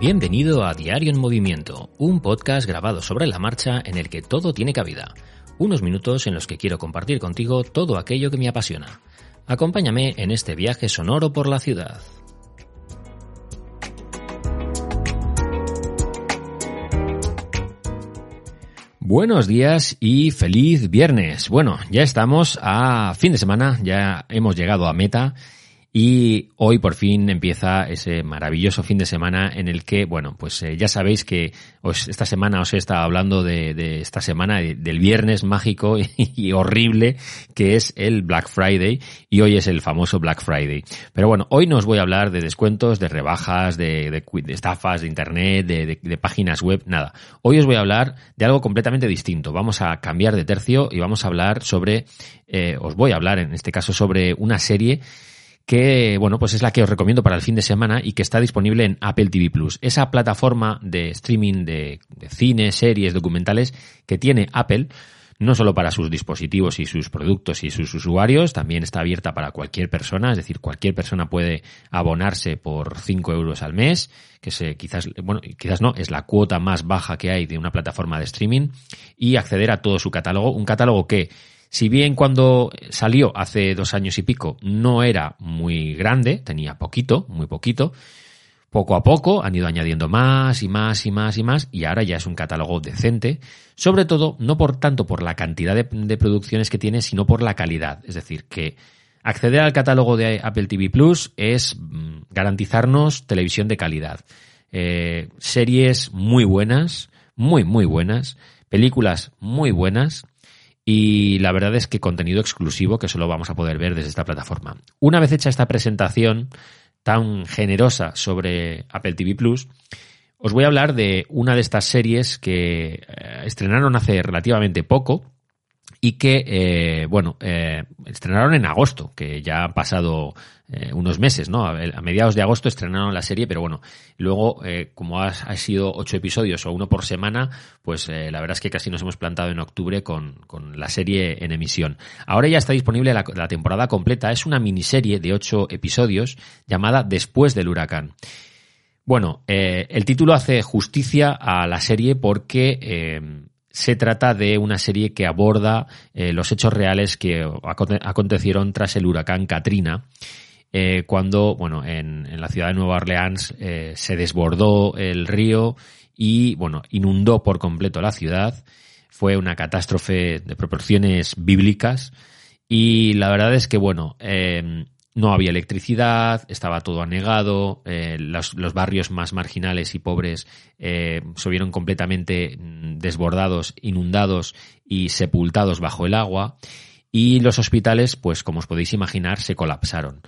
Bienvenido a Diario en Movimiento, un podcast grabado sobre la marcha en el que todo tiene cabida. Unos minutos en los que quiero compartir contigo todo aquello que me apasiona. Acompáñame en este viaje sonoro por la ciudad. Buenos días y feliz viernes. Bueno, ya estamos a fin de semana, ya hemos llegado a meta y hoy por fin empieza ese maravilloso fin de semana en el que, bueno, pues eh, ya sabéis que os, esta semana os he estado hablando de, de esta semana, del viernes mágico y, horrible que es el Black Friday y hoy es el famoso Black Friday. Pero bueno, hoy no os voy a hablar de descuentos, de rebajas, de, de estafas, de internet, de, páginas web, nada. Hoy os voy a hablar de algo completamente distinto. Vamos a cambiar de tercio y vamos a hablar sobre, eh, os voy a hablar en este caso sobre una serie que, bueno, pues es la que os recomiendo para el fin de semana y que está disponible en Apple TV Plus. Esa plataforma de streaming de, cine, series, documentales que tiene Apple, no solo para sus dispositivos y sus productos y sus usuarios, también está abierta para cualquier persona, es decir, cualquier persona puede abonarse por 5 euros al mes, que se, quizás, bueno, quizás no, es la cuota más baja que hay de una plataforma de streaming, y acceder a todo su catálogo, un catálogo que si bien cuando salió hace dos años y pico no era muy grande, tenía poquito, muy poquito, poco a poco han ido añadiendo más y más y más y más y ahora ya es un catálogo decente, sobre todo no por tanto por la cantidad de, producciones que tiene, sino por la calidad. Es decir, que acceder al catálogo de Apple TV Plus es mm, garantizarnos televisión de calidad. Eh, series muy buenas, muy, muy buenas, películas muy buenas y la verdad es que contenido exclusivo que solo vamos a poder ver desde esta plataforma. Una vez hecha esta presentación tan generosa sobre Apple TV Plus, os voy a hablar de una de estas series que eh, estrenaron hace relativamente poco y que, eh, bueno, eh, estrenaron en agosto, que ya han pasado eh, unos meses, ¿no? A, mediados de agosto estrenaron la serie, pero bueno, luego, eh, como ha, sido ocho episodios o uno por semana, pues eh, la verdad es que casi nos hemos plantado en octubre con, con la serie en emisión. Ahora ya está disponible la, la temporada completa, es una miniserie de ocho episodios llamada Después del huracán. Bueno, el título hace justicia a la serie porque se trata de una serie que aborda eh, los hechos reales que acontecieron tras el huracán Katrina. Eh, cuando, bueno, en, la ciudad de Nueva Orleans eh, se desbordó el río y, bueno, inundó por completo la ciudad. Fue una catástrofe de proporciones bíblicas y la verdad es que, bueno, no había electricidad, estaba todo anegado, eh, los, barrios más marginales y pobres eh, se vieron completamente mm, desbordados, inundados y sepultados bajo el agua, y los hospitales, pues como os podéis imaginar, se colapsaron.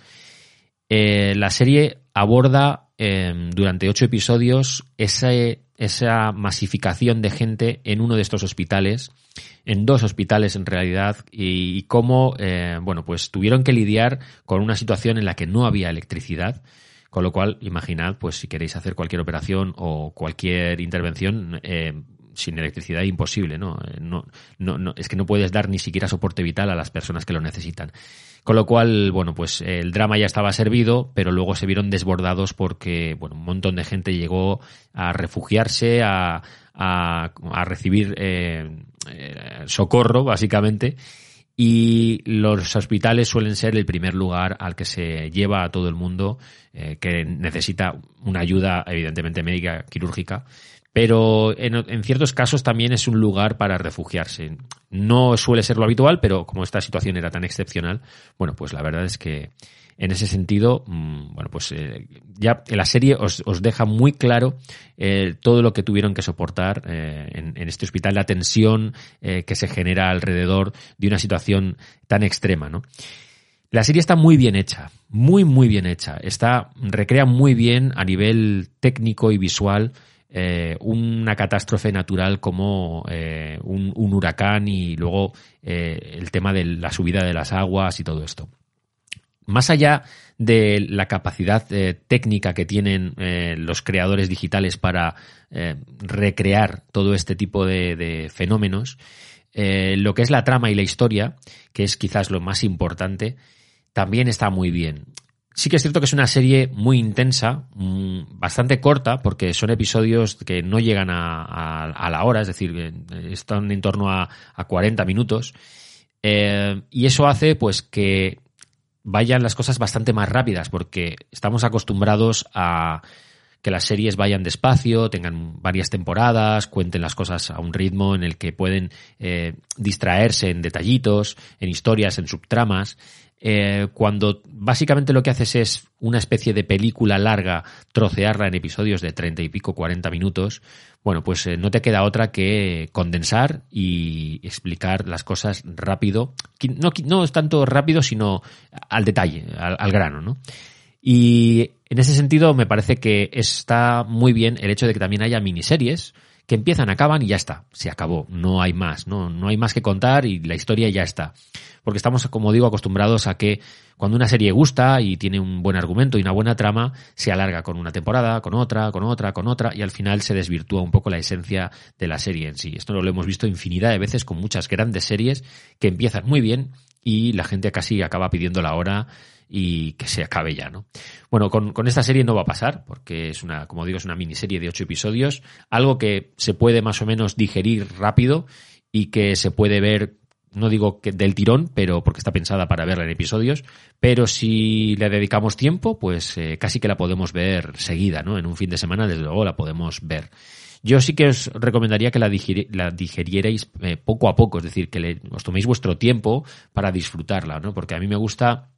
Eh, la serie aborda em, durante ocho episodios esa masificación de gente en uno de estos hospitales en dos hospitales en realidad y, cómo, eh, bueno, pues tuvieron que lidiar con una situación en la que no había electricidad. Con lo cual, imaginad, pues si queréis hacer cualquier operación o cualquier intervención, eh, sin electricidad imposible, ¿no? Eh, no, no, no, es que no puedes dar ni siquiera soporte vital a las personas que lo necesitan. Con lo cual, bueno, pues el drama ya estaba servido, pero luego se vieron desbordados porque, bueno, un montón de gente llegó a refugiarse, a, a, recibir eh, eh, socorro, básicamente. Y los hospitales suelen ser el primer lugar al que se lleva a todo el mundo que necesita una ayuda, evidentemente médica, quirúrgica, pero en, ciertos casos también es un lugar para refugiarse. No suele ser lo habitual, pero como esta situación era tan excepcional, bueno, pues la verdad es que en ese sentido, mm, bueno, pues eh, ya la serie os, deja muy claro eh, todo lo que tuvieron que soportar eh, en, en, este hospital, la tensión que se genera alrededor de una situación tan extrema, ¿no? La serie está muy bien hecha, muy, muy bien hecha. Está, recrea muy bien a nivel técnico y visual eh, una catástrofe natural como eh, un, huracán y luego eh, el tema de la subida de las aguas y todo esto. Más allá de la capacidad técnica que tienen los creadores digitales para recrear todo este tipo de fenómenos, lo que es la trama y la historia, que es quizás lo más importante, también está muy bien. Sí que es cierto que es una serie muy intensa, mm, bastante corta, porque son episodios que no llegan a, la hora, es decir, están en torno a, 40 minutos. Eh, y eso hace pues que vayan las cosas bastante más rápidas, porque estamos acostumbrados a que las series vayan despacio, tengan varias temporadas, cuenten las cosas a un ritmo en el que pueden eh, distraerse en detallitos, en historias, en subtramas. Eh, cuando básicamente lo que haces es una especie de película larga, trocearla en episodios de treinta y pico, cuarenta minutos, bueno, pues eh, no te queda otra que condensar y explicar las cosas rápido. No, es tanto rápido, sino al detalle, al, al grano, ¿no? Y en ese sentido me parece que está muy bien el hecho de que también haya miniseries, que empiezan, acaban y ya está, se acabó, no hay más, no, no hay más que contar y la historia ya está. Porque estamos, como digo, acostumbrados a que cuando una serie gusta y tiene un buen argumento y una buena trama, se alarga con una temporada, con otra, con otra, con otra, y al final se desvirtúa un poco la esencia de la serie en sí. Esto lo hemos visto infinidad de veces con muchas grandes series que empiezan muy bien y la gente casi acaba pidiendo la hora y que se acabe ya, ¿no? Bueno, con, con, esta serie no va a pasar, porque es una, como digo, es una miniserie de ocho episodios, algo que se puede más o menos digerir rápido y que se puede ver, no digo que del tirón, pero porque está pensada para verla en episodios, pero si le dedicamos tiempo, pues eh, casi que la podemos ver seguida, ¿no? En un fin de semana, desde luego, la podemos ver. Yo sí que os recomendaría que la, la digerierais eh, poco a poco, es decir, que le, os toméis vuestro tiempo para disfrutarla, ¿no? Porque a mí me gusta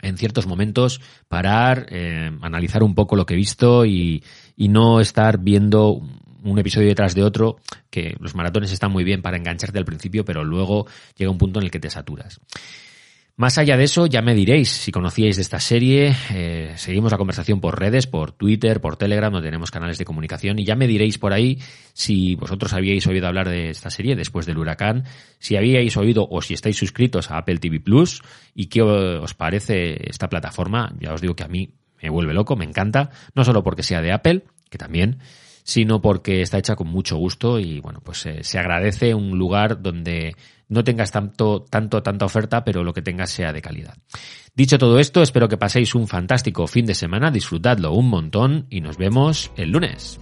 en ciertos momentos parar, eh, analizar un poco lo que he visto y, y no estar viendo un episodio detrás de otro, que los maratones están muy bien para engancharte al principio, pero luego llega un punto en el que te saturas. Más allá de eso, ya me diréis si conocíais de esta serie. Eh, seguimos la conversación por redes, por Twitter, por Telegram, donde tenemos canales de comunicación. Y ya me diréis por ahí si vosotros habíais oído hablar de esta serie después del huracán, si habíais oído o si estáis suscritos a Apple TV Plus y qué os parece esta plataforma. Ya os digo que a mí me vuelve loco, me encanta. No solo porque sea de Apple, que también, sino porque está hecha con mucho gusto y bueno, pues eh, se agradece un lugar donde no tengas tanto, tanto, tanta oferta, pero lo que tengas sea de calidad. Dicho todo esto, espero que paséis un fantástico fin de semana, disfrutadlo un montón y nos vemos el lunes.